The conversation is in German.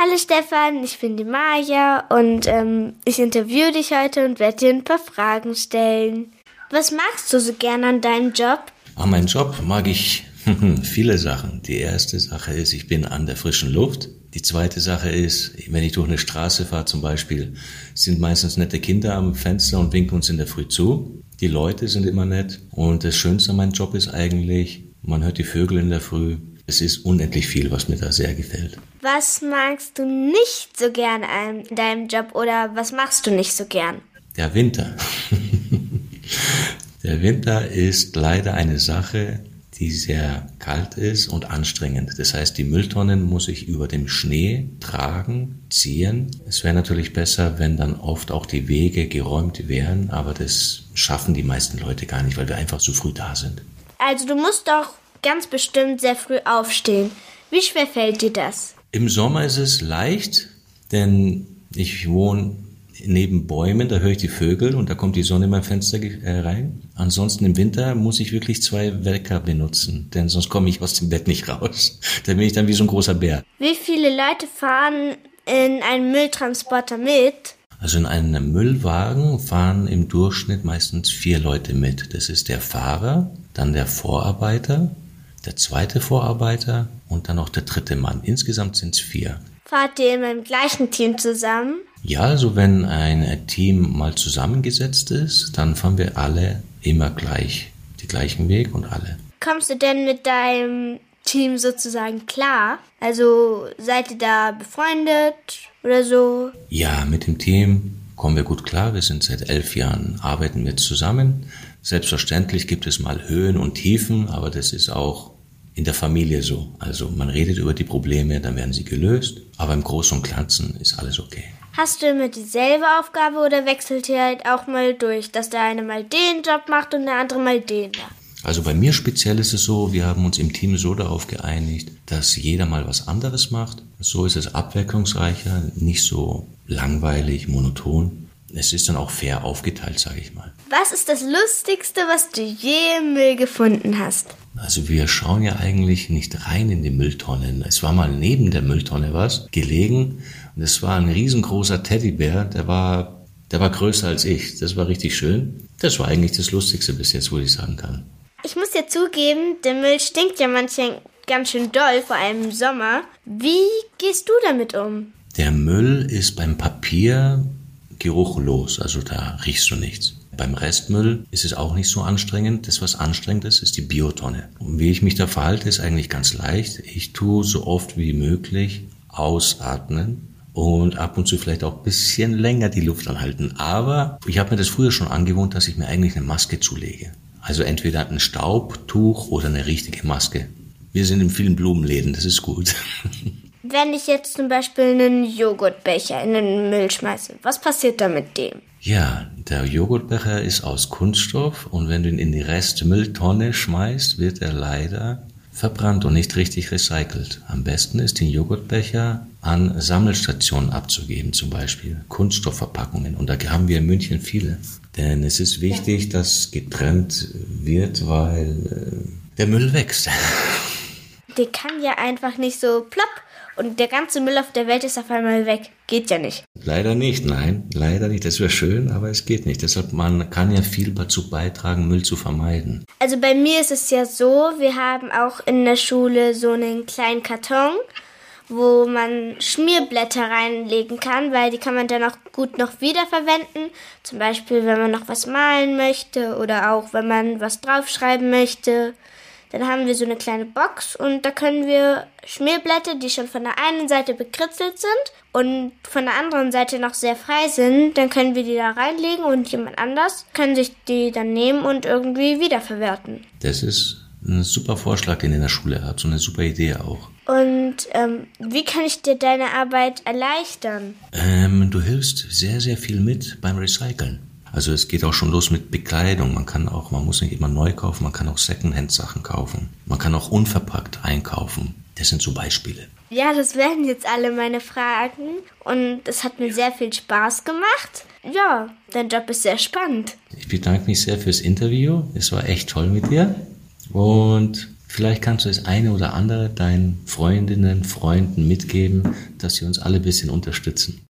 Hallo Stefan, ich bin die Maja und ähm, ich interviewe dich heute und werde dir ein paar Fragen stellen. Was magst du so gern an deinem Job? An meinem Job mag ich viele Sachen. Die erste Sache ist, ich bin an der frischen Luft. Die zweite Sache ist, wenn ich durch eine Straße fahre zum Beispiel, sind meistens nette Kinder am Fenster und winken uns in der Früh zu. Die Leute sind immer nett. Und das Schönste an meinem Job ist eigentlich, man hört die Vögel in der Früh. Es ist unendlich viel, was mir da sehr gefällt. Was magst du nicht so gern an deinem Job oder was machst du nicht so gern? Der Winter. Der Winter ist leider eine Sache, die sehr kalt ist und anstrengend. Das heißt, die Mülltonnen muss ich über dem Schnee tragen, ziehen. Es wäre natürlich besser, wenn dann oft auch die Wege geräumt wären, aber das schaffen die meisten Leute gar nicht, weil wir einfach zu früh da sind. Also du musst doch ganz bestimmt sehr früh aufstehen. Wie schwer fällt dir das? Im Sommer ist es leicht, denn ich wohne neben Bäumen, da höre ich die Vögel und da kommt die Sonne in mein Fenster äh, rein. Ansonsten im Winter muss ich wirklich zwei Wecker benutzen, denn sonst komme ich aus dem Bett nicht raus. Da bin ich dann wie so ein großer Bär. Wie viele Leute fahren in einem Mülltransporter mit? Also in einem Müllwagen fahren im Durchschnitt meistens vier Leute mit. Das ist der Fahrer, dann der Vorarbeiter, der zweite Vorarbeiter und dann noch der dritte Mann. Insgesamt sind es vier. Fahrt ihr immer im gleichen Team zusammen? Ja, also wenn ein Team mal zusammengesetzt ist, dann fahren wir alle immer gleich, den gleichen Weg und alle. Kommst du denn mit deinem Team sozusagen klar? Also seid ihr da befreundet oder so? Ja, mit dem Team kommen wir gut klar. Wir sind seit elf Jahren, arbeiten wir zusammen. Selbstverständlich gibt es mal Höhen und Tiefen, aber das ist auch in der Familie so. Also man redet über die Probleme, dann werden sie gelöst, aber im Großen und Ganzen ist alles okay. Hast du immer dieselbe Aufgabe oder wechselt ihr halt auch mal durch, dass der eine mal den Job macht und der andere mal den? Also bei mir speziell ist es so, wir haben uns im Team so darauf geeinigt, dass jeder mal was anderes macht. So ist es abwechslungsreicher, nicht so langweilig, monoton. Es ist dann auch fair aufgeteilt, sage ich mal. Was ist das Lustigste, was du je im Müll gefunden hast? Also wir schauen ja eigentlich nicht rein in die Mülltonnen. Es war mal neben der Mülltonne was gelegen und es war ein riesengroßer Teddybär, der war, der war größer als ich. Das war richtig schön. Das war eigentlich das Lustigste bis jetzt, wo ich sagen kann. Ich muss ja zugeben, der Müll stinkt ja manchmal ganz schön doll, vor allem im Sommer. Wie gehst du damit um? Der Müll ist beim Papier geruchlos, also da riechst du nichts. Beim Restmüll ist es auch nicht so anstrengend. Das, was anstrengend ist, ist die Biotonne. Und wie ich mich da verhalte, ist eigentlich ganz leicht. Ich tue so oft wie möglich ausatmen und ab und zu vielleicht auch ein bisschen länger die Luft anhalten. Aber ich habe mir das früher schon angewohnt, dass ich mir eigentlich eine Maske zulege. Also entweder ein Staubtuch oder eine richtige Maske. Wir sind in vielen Blumenläden, das ist gut. Wenn ich jetzt zum Beispiel einen Joghurtbecher in den Müll schmeiße, was passiert da mit dem? Ja, der Joghurtbecher ist aus Kunststoff und wenn du ihn in die Restmülltonne schmeißt, wird er leider verbrannt und nicht richtig recycelt. Am besten ist den Joghurtbecher an Sammelstationen abzugeben, zum Beispiel Kunststoffverpackungen. Und da haben wir in München viele. Denn es ist wichtig, dass getrennt wird, weil äh, der Müll wächst. Der kann ja einfach nicht so plopp und der ganze Müll auf der Welt ist auf einmal weg. Geht ja nicht. Leider nicht, nein, leider nicht. Das wäre schön, aber es geht nicht. Deshalb, man kann ja viel dazu beitragen, Müll zu vermeiden. Also bei mir ist es ja so, wir haben auch in der Schule so einen kleinen Karton, wo man Schmierblätter reinlegen kann, weil die kann man dann auch gut noch wiederverwenden. Zum Beispiel, wenn man noch was malen möchte oder auch wenn man was draufschreiben möchte. Dann haben wir so eine kleine Box und da können wir Schmierblätter, die schon von der einen Seite bekritzelt sind und von der anderen Seite noch sehr frei sind, dann können wir die da reinlegen und jemand anders kann sich die dann nehmen und irgendwie wiederverwerten. Das ist ein super Vorschlag, den ihr in der Schule habt, so eine super Idee auch. Und ähm, wie kann ich dir deine Arbeit erleichtern? Ähm, du hilfst sehr, sehr viel mit beim Recyceln. Also es geht auch schon los mit Bekleidung. Man kann auch, man muss nicht immer neu kaufen, man kann auch Secondhand-Sachen kaufen. Man kann auch unverpackt einkaufen. Das sind so Beispiele. Ja, das wären jetzt alle meine Fragen und es hat mir sehr viel Spaß gemacht. Ja, dein Job ist sehr spannend. Ich bedanke mich sehr fürs Interview. Es war echt toll mit dir und Vielleicht kannst du das eine oder andere deinen Freundinnen, Freunden mitgeben, dass sie uns alle ein bisschen unterstützen.